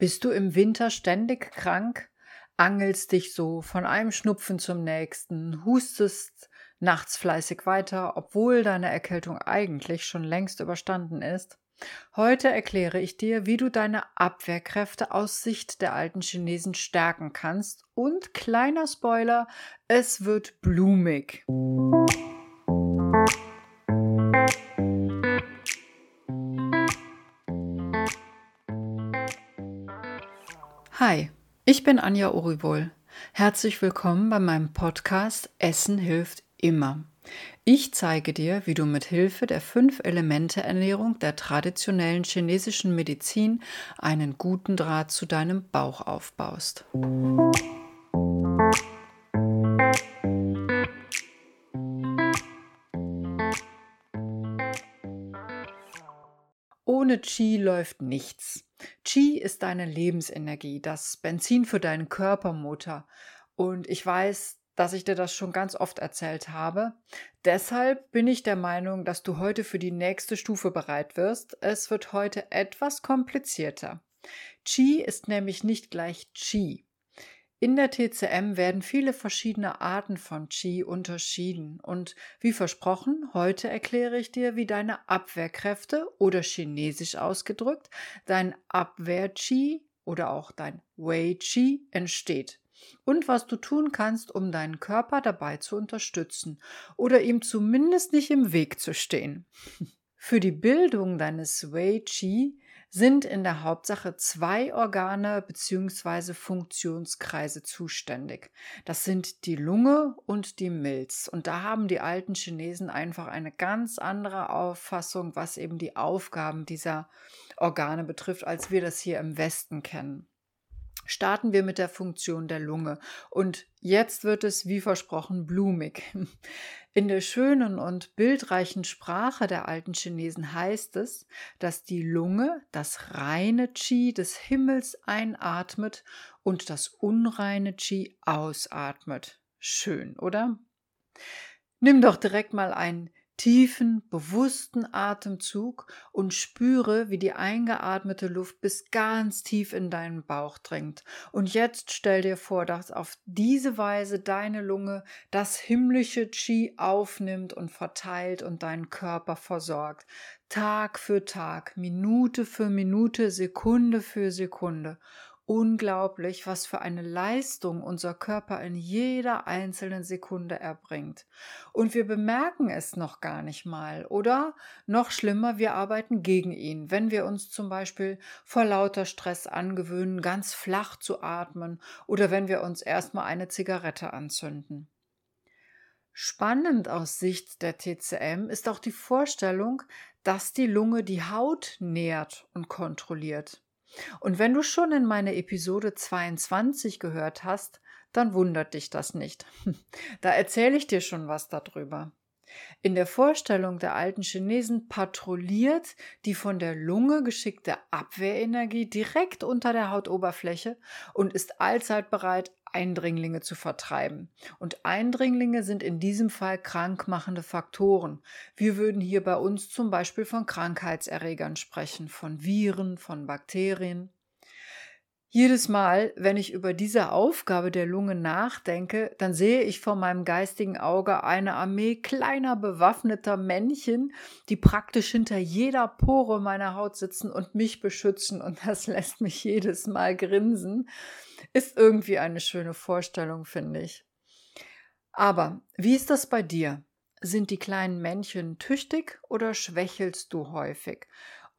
Bist du im Winter ständig krank? Angelst dich so von einem Schnupfen zum nächsten, hustest nachts fleißig weiter, obwohl deine Erkältung eigentlich schon längst überstanden ist? Heute erkläre ich dir, wie du deine Abwehrkräfte aus Sicht der alten Chinesen stärken kannst. Und kleiner Spoiler, es wird blumig. Hi, ich bin Anja Uribol. Herzlich willkommen bei meinem Podcast Essen hilft immer. Ich zeige dir, wie du mit Hilfe der fünf Elemente Ernährung der traditionellen chinesischen Medizin einen guten Draht zu deinem Bauch aufbaust. Qi läuft nichts. Qi ist deine Lebensenergie, das Benzin für deinen Körpermotor. Und ich weiß, dass ich dir das schon ganz oft erzählt habe. Deshalb bin ich der Meinung, dass du heute für die nächste Stufe bereit wirst. Es wird heute etwas komplizierter. Qi ist nämlich nicht gleich Qi. In der TCM werden viele verschiedene Arten von Qi unterschieden und wie versprochen, heute erkläre ich dir, wie deine Abwehrkräfte oder chinesisch ausgedrückt, dein Abwehr-Qi oder auch dein Wei-Qi entsteht und was du tun kannst, um deinen Körper dabei zu unterstützen oder ihm zumindest nicht im Weg zu stehen. Für die Bildung deines Wei-Qi sind in der Hauptsache zwei Organe bzw. Funktionskreise zuständig. Das sind die Lunge und die Milz. Und da haben die alten Chinesen einfach eine ganz andere Auffassung, was eben die Aufgaben dieser Organe betrifft, als wir das hier im Westen kennen starten wir mit der Funktion der Lunge. Und jetzt wird es, wie versprochen, blumig. In der schönen und bildreichen Sprache der alten Chinesen heißt es, dass die Lunge das reine Qi des Himmels einatmet und das unreine Qi ausatmet. Schön, oder? Nimm doch direkt mal ein tiefen, bewussten Atemzug und spüre, wie die eingeatmete Luft bis ganz tief in deinen Bauch dringt. Und jetzt stell dir vor, dass auf diese Weise deine Lunge das himmlische Qi aufnimmt und verteilt und deinen Körper versorgt. Tag für Tag, Minute für Minute, Sekunde für Sekunde unglaublich, was für eine Leistung unser Körper in jeder einzelnen Sekunde erbringt. Und wir bemerken es noch gar nicht mal. Oder noch schlimmer, wir arbeiten gegen ihn, wenn wir uns zum Beispiel vor lauter Stress angewöhnen, ganz flach zu atmen oder wenn wir uns erstmal eine Zigarette anzünden. Spannend aus Sicht der TCM ist auch die Vorstellung, dass die Lunge die Haut nährt und kontrolliert. Und wenn du schon in meine Episode 22 gehört hast, dann wundert dich das nicht. Da erzähle ich dir schon was darüber. In der Vorstellung der alten Chinesen patrouilliert die von der Lunge geschickte Abwehrenergie direkt unter der Hautoberfläche und ist allzeit bereit, Eindringlinge zu vertreiben. Und Eindringlinge sind in diesem Fall krankmachende Faktoren. Wir würden hier bei uns zum Beispiel von Krankheitserregern sprechen, von Viren, von Bakterien. Jedes Mal, wenn ich über diese Aufgabe der Lunge nachdenke, dann sehe ich vor meinem geistigen Auge eine Armee kleiner bewaffneter Männchen, die praktisch hinter jeder Pore meiner Haut sitzen und mich beschützen. Und das lässt mich jedes Mal grinsen. Ist irgendwie eine schöne Vorstellung, finde ich. Aber wie ist das bei dir? Sind die kleinen Männchen tüchtig oder schwächelst du häufig?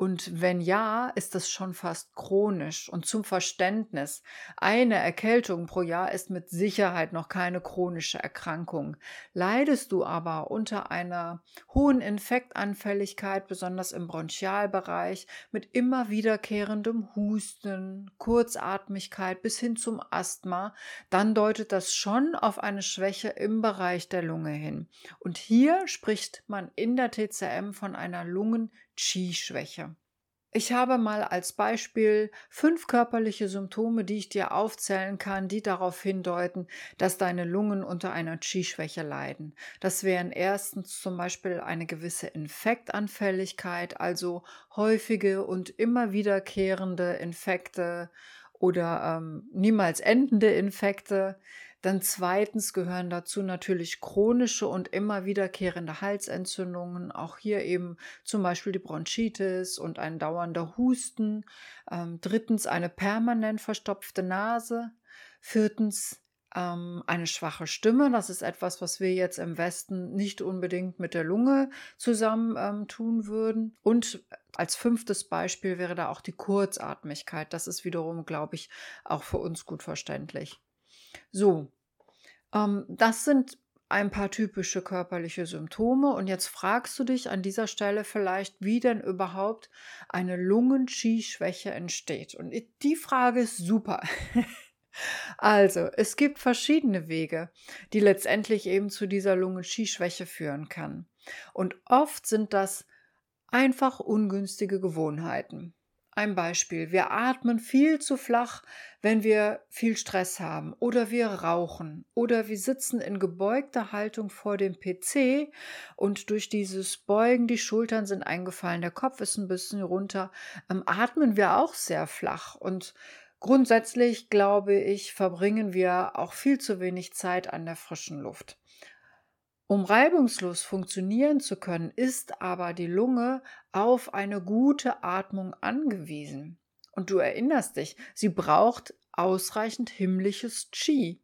Und wenn ja, ist das schon fast chronisch. Und zum Verständnis, eine Erkältung pro Jahr ist mit Sicherheit noch keine chronische Erkrankung. Leidest du aber unter einer hohen Infektanfälligkeit, besonders im Bronchialbereich, mit immer wiederkehrendem Husten, Kurzatmigkeit bis hin zum Asthma, dann deutet das schon auf eine Schwäche im Bereich der Lunge hin. Und hier spricht man in der TCM von einer Lungen Qi-Schwäche. Ich habe mal als Beispiel fünf körperliche Symptome, die ich dir aufzählen kann, die darauf hindeuten, dass deine Lungen unter einer Qi-Schwäche leiden. Das wären erstens zum Beispiel eine gewisse Infektanfälligkeit, also häufige und immer wiederkehrende Infekte oder ähm, niemals endende Infekte. Dann zweitens gehören dazu natürlich chronische und immer wiederkehrende Halsentzündungen, auch hier eben zum Beispiel die Bronchitis und ein dauernder Husten. Ähm, drittens eine permanent verstopfte Nase. Viertens ähm, eine schwache Stimme. Das ist etwas, was wir jetzt im Westen nicht unbedingt mit der Lunge zusammen ähm, tun würden. Und als fünftes Beispiel wäre da auch die Kurzatmigkeit. Das ist wiederum, glaube ich, auch für uns gut verständlich. So, ähm, das sind ein paar typische körperliche Symptome. Und jetzt fragst du dich an dieser Stelle vielleicht, wie denn überhaupt eine Lungen-Qi-Schwäche entsteht. Und die Frage ist super. also, es gibt verschiedene Wege, die letztendlich eben zu dieser Lungen-Qi-Schwäche führen kann. Und oft sind das einfach ungünstige Gewohnheiten. Ein Beispiel. Wir atmen viel zu flach, wenn wir viel Stress haben oder wir rauchen oder wir sitzen in gebeugter Haltung vor dem PC und durch dieses Beugen die Schultern sind eingefallen, der Kopf ist ein bisschen runter, ähm, atmen wir auch sehr flach und grundsätzlich glaube ich, verbringen wir auch viel zu wenig Zeit an der frischen Luft. Um reibungslos funktionieren zu können, ist aber die Lunge auf eine gute Atmung angewiesen. Und du erinnerst dich, sie braucht ausreichend himmlisches Qi.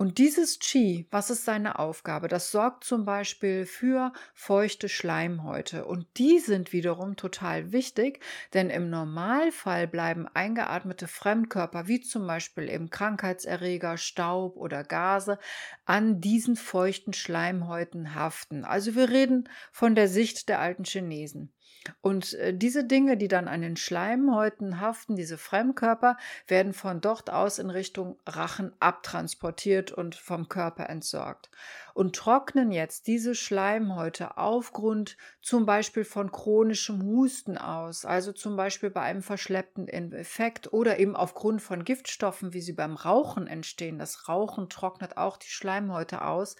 Und dieses Qi, was ist seine Aufgabe? Das sorgt zum Beispiel für feuchte Schleimhäute. Und die sind wiederum total wichtig, denn im Normalfall bleiben eingeatmete Fremdkörper, wie zum Beispiel eben Krankheitserreger, Staub oder Gase, an diesen feuchten Schleimhäuten haften. Also wir reden von der Sicht der alten Chinesen. Und äh, diese Dinge, die dann an den Schleimhäuten haften, diese Fremdkörper, werden von dort aus in Richtung Rachen abtransportiert und vom Körper entsorgt. Und trocknen jetzt diese Schleimhäute aufgrund zum Beispiel von chronischem Husten aus, also zum Beispiel bei einem verschleppten Effekt oder eben aufgrund von Giftstoffen, wie sie beim Rauchen entstehen. Das Rauchen trocknet auch die Schleimhäute aus.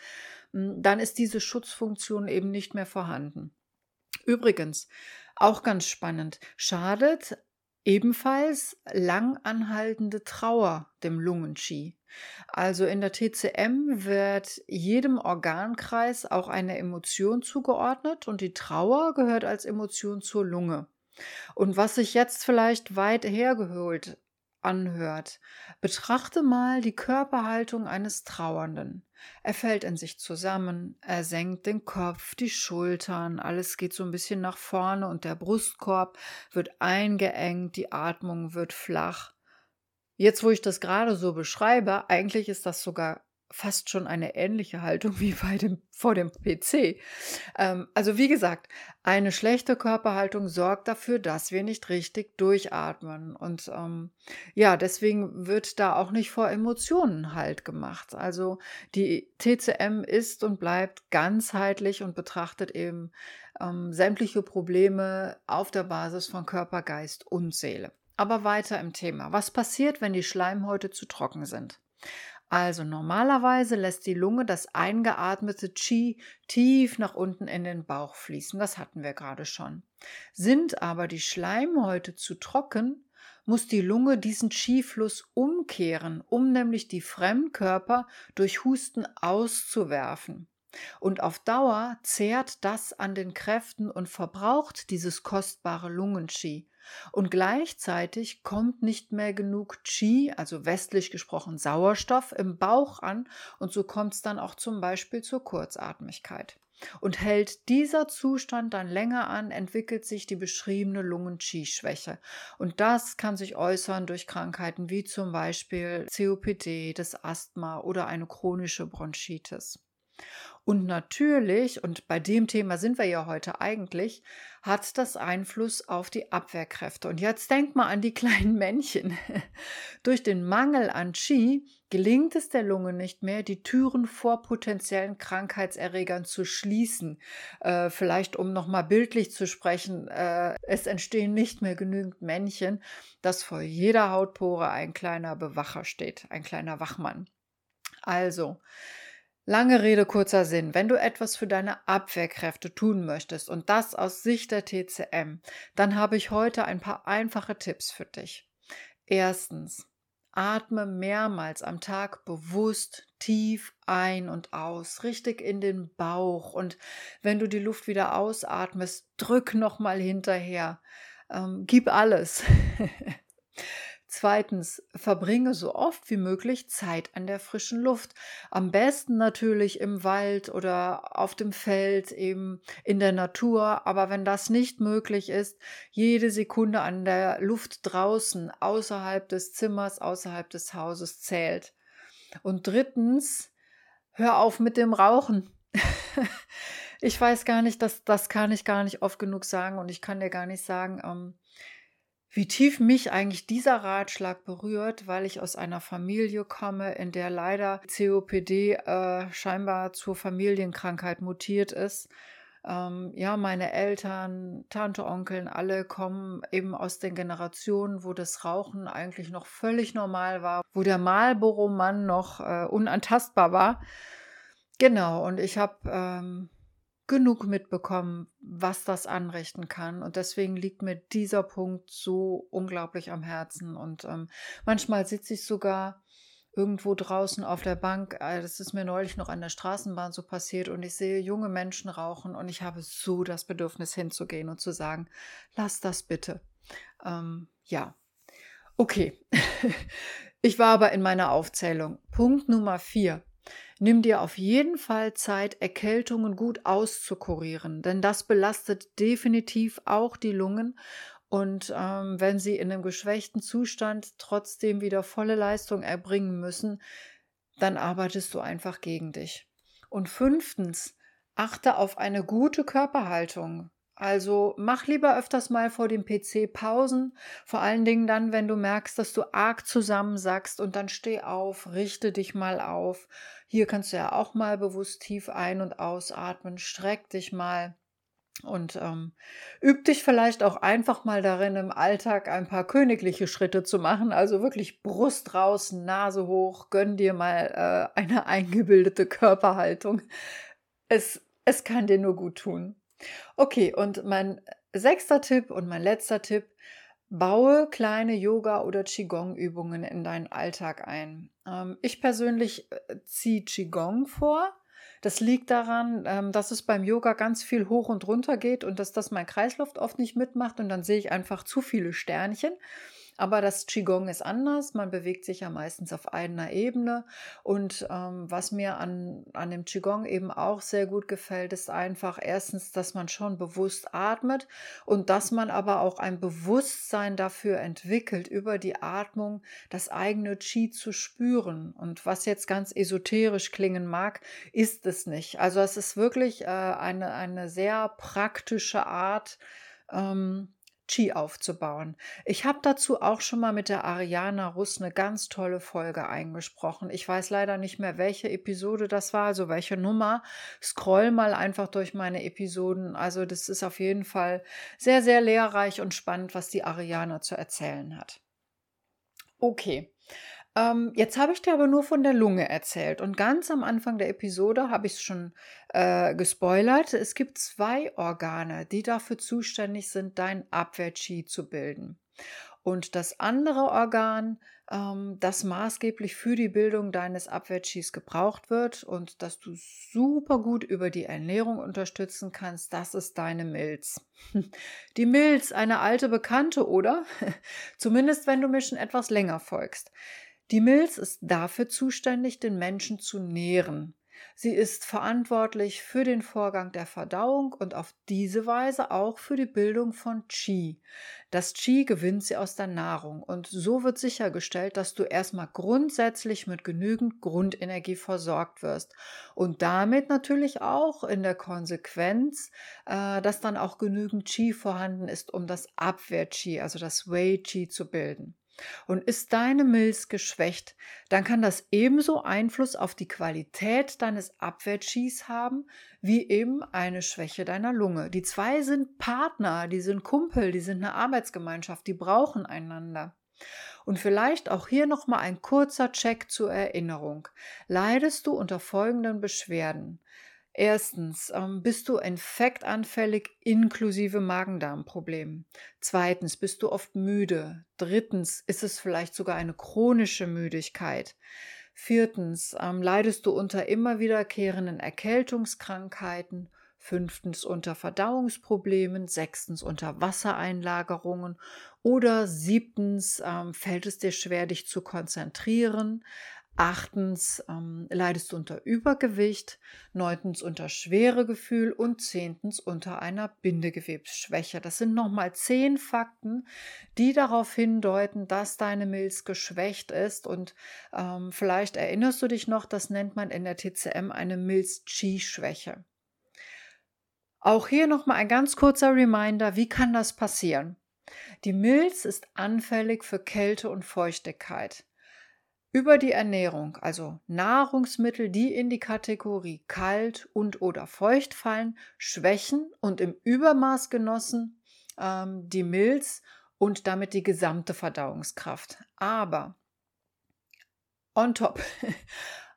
Hm, dann ist diese Schutzfunktion eben nicht mehr vorhanden. Übrigens, auch ganz spannend, schadet ebenfalls lang anhaltende Trauer dem Lungenqi. Also in der TCM wird jedem Organkreis auch eine Emotion zugeordnet und die Trauer gehört als Emotion zur Lunge. Und was sich jetzt vielleicht weit hergeholt anhört, betrachte mal die Körperhaltung eines Trauernden. Er fällt in sich zusammen, er senkt den Kopf, die Schultern, alles geht so ein bisschen nach vorne und der Brustkorb wird eingeengt, die Atmung wird flach. Jetzt, wo ich das gerade so beschreibe, eigentlich ist das sogar fast schon eine ähnliche Haltung wie bei dem, vor dem PC. Ähm, also wie gesagt, eine schlechte Körperhaltung sorgt dafür, dass wir nicht richtig durchatmen. Und ähm, ja, deswegen wird da auch nicht vor Emotionen halt gemacht. Also die TCM ist und bleibt ganzheitlich und betrachtet eben ähm, sämtliche Probleme auf der Basis von Körper, Geist und Seele. Aber weiter im Thema. Was passiert, wenn die Schleimhäute zu trocken sind? Also normalerweise lässt die Lunge das eingeatmete Qi tief nach unten in den Bauch fließen. Das hatten wir gerade schon. Sind aber die Schleimhäute zu trocken, muss die Lunge diesen Qi-Fluss umkehren, um nämlich die Fremdkörper durch Husten auszuwerfen. Und auf Dauer zehrt das an den Kräften und verbraucht dieses kostbare Lungenqi. Und gleichzeitig kommt nicht mehr genug Qi, also westlich gesprochen Sauerstoff, im Bauch an und so kommt es dann auch zum Beispiel zur Kurzatmigkeit. Und hält dieser Zustand dann länger an, entwickelt sich die beschriebene Lungen-Qi-Schwäche. Und das kann sich äußern durch Krankheiten wie zum Beispiel COPD, das Asthma oder eine chronische Bronchitis. Und natürlich, und bei dem Thema sind wir ja heute eigentlich, hat das Einfluss auf die Abwehrkräfte. Und jetzt denk mal an die kleinen Männchen. Durch den Mangel an Qi gelingt es der Lunge nicht mehr, die Türen vor potenziellen Krankheitserregern zu schließen. Äh, vielleicht um nochmal bildlich zu sprechen, äh, es entstehen nicht mehr genügend Männchen, dass vor jeder Hautpore ein kleiner Bewacher steht, ein kleiner Wachmann. Also, Lange Rede, kurzer Sinn. Wenn du etwas für deine Abwehrkräfte tun möchtest und das aus Sicht der TCM, dann habe ich heute ein paar einfache Tipps für dich. Erstens, atme mehrmals am Tag bewusst tief ein und aus, richtig in den Bauch und wenn du die Luft wieder ausatmest, drück nochmal hinterher. Ähm, gib alles. Zweitens, verbringe so oft wie möglich Zeit an der frischen Luft. Am besten natürlich im Wald oder auf dem Feld, eben in der Natur. Aber wenn das nicht möglich ist, jede Sekunde an der Luft draußen, außerhalb des Zimmers, außerhalb des Hauses zählt. Und drittens, hör auf mit dem Rauchen. ich weiß gar nicht, das, das kann ich gar nicht oft genug sagen und ich kann dir gar nicht sagen, ähm, wie tief mich eigentlich dieser Ratschlag berührt, weil ich aus einer Familie komme, in der leider COPD äh, scheinbar zur Familienkrankheit mutiert ist. Ähm, ja, meine Eltern, Tante, Onkeln, alle kommen eben aus den Generationen, wo das Rauchen eigentlich noch völlig normal war, wo der Marlboro-Mann noch äh, unantastbar war. Genau, und ich habe ähm, genug mitbekommen, was das anrichten kann. Und deswegen liegt mir dieser Punkt so unglaublich am Herzen. Und ähm, manchmal sitze ich sogar irgendwo draußen auf der Bank. Äh, das ist mir neulich noch an der Straßenbahn so passiert und ich sehe junge Menschen rauchen und ich habe so das Bedürfnis hinzugehen und zu sagen, lass das bitte. Ähm, ja, okay. ich war aber in meiner Aufzählung. Punkt Nummer vier. Nimm dir auf jeden Fall Zeit, Erkältungen gut auszukurieren, denn das belastet definitiv auch die Lungen. Und ähm, wenn sie in einem geschwächten Zustand trotzdem wieder volle Leistung erbringen müssen, dann arbeitest du einfach gegen dich. Und fünftens, achte auf eine gute Körperhaltung. Also mach lieber öfters mal vor dem PC Pausen, vor allen Dingen dann, wenn du merkst, dass du arg zusammensackst und dann steh auf, richte dich mal auf. Hier kannst du ja auch mal bewusst tief ein- und ausatmen, streck dich mal und ähm, üb dich vielleicht auch einfach mal darin, im Alltag ein paar königliche Schritte zu machen. Also wirklich Brust raus, Nase hoch, gönn dir mal äh, eine eingebildete Körperhaltung. Es, es kann dir nur gut tun. Okay, und mein sechster Tipp und mein letzter Tipp, baue kleine Yoga- oder Qigong-Übungen in deinen Alltag ein. Ähm, ich persönlich äh, ziehe Qigong vor. Das liegt daran, ähm, dass es beim Yoga ganz viel hoch und runter geht und dass das mein Kreislauf oft nicht mitmacht und dann sehe ich einfach zu viele Sternchen. Aber das Qigong ist anders. Man bewegt sich ja meistens auf einer Ebene. Und ähm, was mir an, an dem Qigong eben auch sehr gut gefällt, ist einfach erstens, dass man schon bewusst atmet und dass man aber auch ein Bewusstsein dafür entwickelt, über die Atmung das eigene Qi zu spüren. Und was jetzt ganz esoterisch klingen mag, ist es nicht. Also es ist wirklich äh, eine, eine sehr praktische Art, ähm, Qi aufzubauen. Ich habe dazu auch schon mal mit der Ariana Russ eine ganz tolle Folge eingesprochen. Ich weiß leider nicht mehr, welche Episode das war, also welche Nummer. Scroll mal einfach durch meine Episoden. Also das ist auf jeden Fall sehr, sehr lehrreich und spannend, was die Ariana zu erzählen hat. Okay. Ähm, jetzt habe ich dir aber nur von der Lunge erzählt und ganz am Anfang der Episode habe ich es schon äh, gespoilert. Es gibt zwei Organe, die dafür zuständig sind, dein Abwehr-Chi zu bilden. Und das andere Organ, ähm, das maßgeblich für die Bildung deines Abwehr-Chis gebraucht wird und das du super gut über die Ernährung unterstützen kannst, das ist deine Milz. Die Milz, eine alte Bekannte, oder? Zumindest wenn du mir schon etwas länger folgst. Die Milz ist dafür zuständig, den Menschen zu nähren. Sie ist verantwortlich für den Vorgang der Verdauung und auf diese Weise auch für die Bildung von Qi. Das Qi gewinnt sie aus der Nahrung und so wird sichergestellt, dass du erstmal grundsätzlich mit genügend Grundenergie versorgt wirst und damit natürlich auch in der Konsequenz, äh, dass dann auch genügend Qi vorhanden ist, um das Abwehr-Qi, also das Wei-Qi zu bilden. Und ist deine Milz geschwächt, dann kann das ebenso Einfluss auf die Qualität deines Abwehrschieß haben, wie eben eine Schwäche deiner Lunge. Die zwei sind Partner, die sind Kumpel, die sind eine Arbeitsgemeinschaft, die brauchen einander. Und vielleicht auch hier nochmal ein kurzer Check zur Erinnerung. Leidest du unter folgenden Beschwerden? Erstens, ähm, bist du infektanfällig inklusive Magen-Darm-Problemen? Zweitens, bist du oft müde? Drittens, ist es vielleicht sogar eine chronische Müdigkeit? Viertens, ähm, leidest du unter immer wiederkehrenden Erkältungskrankheiten? Fünftens unter Verdauungsproblemen, sechstens unter Wassereinlagerungen oder siebtens ähm, fällt es dir schwer, dich zu konzentrieren, Achtens ähm, leidest du unter Übergewicht, neuntens unter Schweregefühl und zehntens unter einer Bindegewebsschwäche. Das sind nochmal zehn Fakten, die darauf hindeuten, dass deine Milz geschwächt ist. Und ähm, vielleicht erinnerst du dich noch, das nennt man in der TCM eine Milz-Chi-Schwäche. Auch hier nochmal ein ganz kurzer Reminder, wie kann das passieren? Die Milz ist anfällig für Kälte und Feuchtigkeit. Über die Ernährung, also Nahrungsmittel, die in die Kategorie kalt und oder feucht fallen, schwächen und im Übermaß genossen ähm, die Milz und damit die gesamte Verdauungskraft. Aber on top,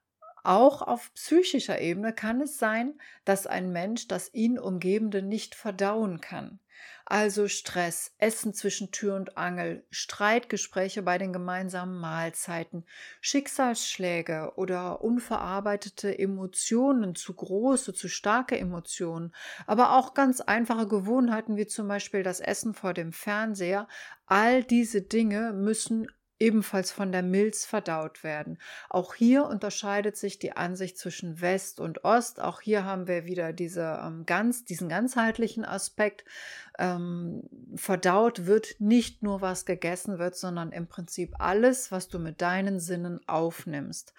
auch auf psychischer Ebene kann es sein, dass ein Mensch das ihn umgebende nicht verdauen kann. Also Stress, Essen zwischen Tür und Angel, Streitgespräche bei den gemeinsamen Mahlzeiten, Schicksalsschläge oder unverarbeitete Emotionen, zu große, zu starke Emotionen, aber auch ganz einfache Gewohnheiten wie zum Beispiel das Essen vor dem Fernseher. All diese Dinge müssen ebenfalls von der Milz verdaut werden. Auch hier unterscheidet sich die Ansicht zwischen West und Ost. Auch hier haben wir wieder diese, ähm, ganz, diesen ganzheitlichen Aspekt. Ähm, verdaut wird nicht nur, was gegessen wird, sondern im Prinzip alles, was du mit deinen Sinnen aufnimmst.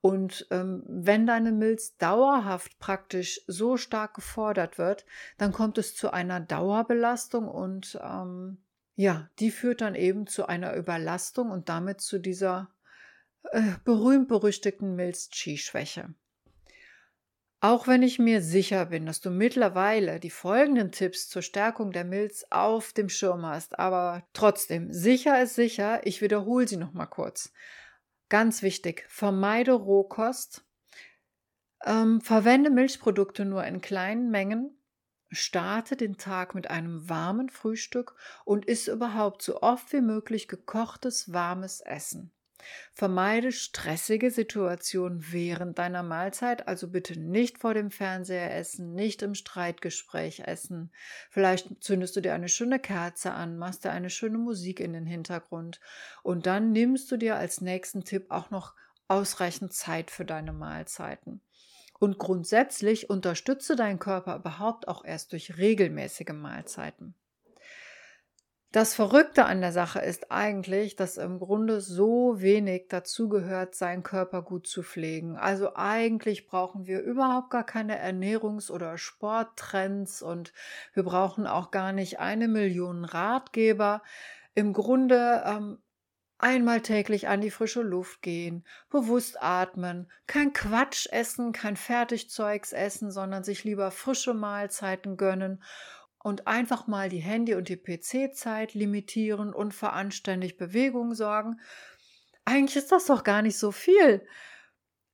Und ähm, wenn deine Milz dauerhaft praktisch so stark gefordert wird, dann kommt es zu einer Dauerbelastung und ähm, ja, die führt dann eben zu einer Überlastung und damit zu dieser äh, berühmt-berüchtigten Milz-Chi-Schwäche. Auch wenn ich mir sicher bin, dass du mittlerweile die folgenden Tipps zur Stärkung der Milz auf dem Schirm hast, aber trotzdem, sicher ist sicher, ich wiederhole sie nochmal kurz. Ganz wichtig, vermeide Rohkost, ähm, verwende Milchprodukte nur in kleinen Mengen, Starte den Tag mit einem warmen Frühstück und iss überhaupt so oft wie möglich gekochtes, warmes Essen. Vermeide stressige Situationen während deiner Mahlzeit, also bitte nicht vor dem Fernseher essen, nicht im Streitgespräch essen. Vielleicht zündest du dir eine schöne Kerze an, machst dir eine schöne Musik in den Hintergrund und dann nimmst du dir als nächsten Tipp auch noch ausreichend Zeit für deine Mahlzeiten. Und grundsätzlich unterstütze deinen Körper überhaupt auch erst durch regelmäßige Mahlzeiten. Das Verrückte an der Sache ist eigentlich, dass im Grunde so wenig dazu gehört, seinen Körper gut zu pflegen. Also eigentlich brauchen wir überhaupt gar keine Ernährungs- oder Sporttrends und wir brauchen auch gar nicht eine Million Ratgeber. Im Grunde ähm, Einmal täglich an die frische Luft gehen, bewusst atmen, kein Quatsch essen, kein Fertigzeugs essen, sondern sich lieber frische Mahlzeiten gönnen und einfach mal die Handy- und die PC-Zeit limitieren und für anständig Bewegung sorgen. Eigentlich ist das doch gar nicht so viel.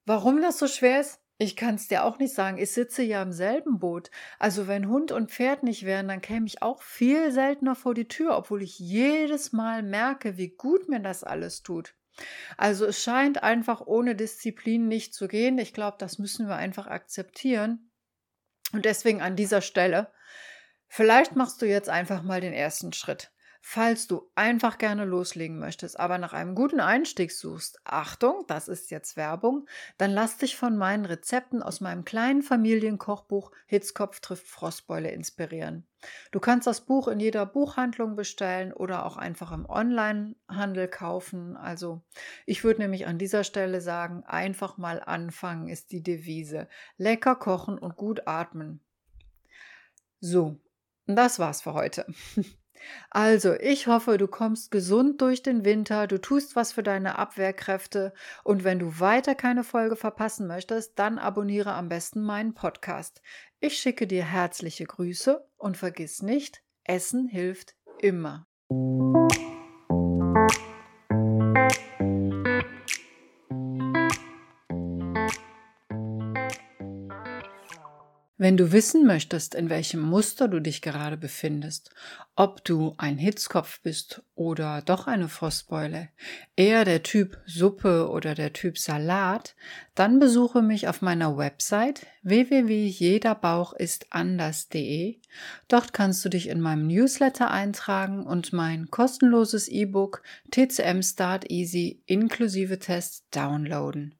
Warum das so schwer ist, ich kann es dir auch nicht sagen. Ich sitze ja im selben Boot. Also wenn Hund und Pferd nicht wären, dann käme ich auch viel seltener vor die Tür, obwohl ich jedes Mal merke, wie gut mir das alles tut. Also es scheint einfach ohne Disziplin nicht zu gehen. Ich glaube, das müssen wir einfach akzeptieren. Und deswegen an dieser Stelle, vielleicht machst du jetzt einfach mal den ersten Schritt. Falls du einfach gerne loslegen möchtest, aber nach einem guten Einstieg suchst, Achtung, das ist jetzt Werbung, dann lass dich von meinen Rezepten aus meinem kleinen Familienkochbuch Hitzkopf trifft Frostbeule inspirieren. Du kannst das Buch in jeder Buchhandlung bestellen oder auch einfach im Onlinehandel kaufen. Also ich würde nämlich an dieser Stelle sagen, einfach mal anfangen ist die Devise. Lecker kochen und gut atmen. So, das war's für heute. Also, ich hoffe, du kommst gesund durch den Winter, du tust was für deine Abwehrkräfte und wenn du weiter keine Folge verpassen möchtest, dann abonniere am besten meinen Podcast. Ich schicke dir herzliche Grüße und vergiss nicht, Essen hilft immer. Wenn du wissen möchtest, in welchem Muster du dich gerade befindest, ob du ein Hitzkopf bist oder doch eine Frostbeule, eher der Typ Suppe oder der Typ Salat, dann besuche mich auf meiner Website www.jederbauchistanders.de. Dort kannst du dich in meinem Newsletter eintragen und mein kostenloses E-Book TCM Start Easy inklusive Test downloaden.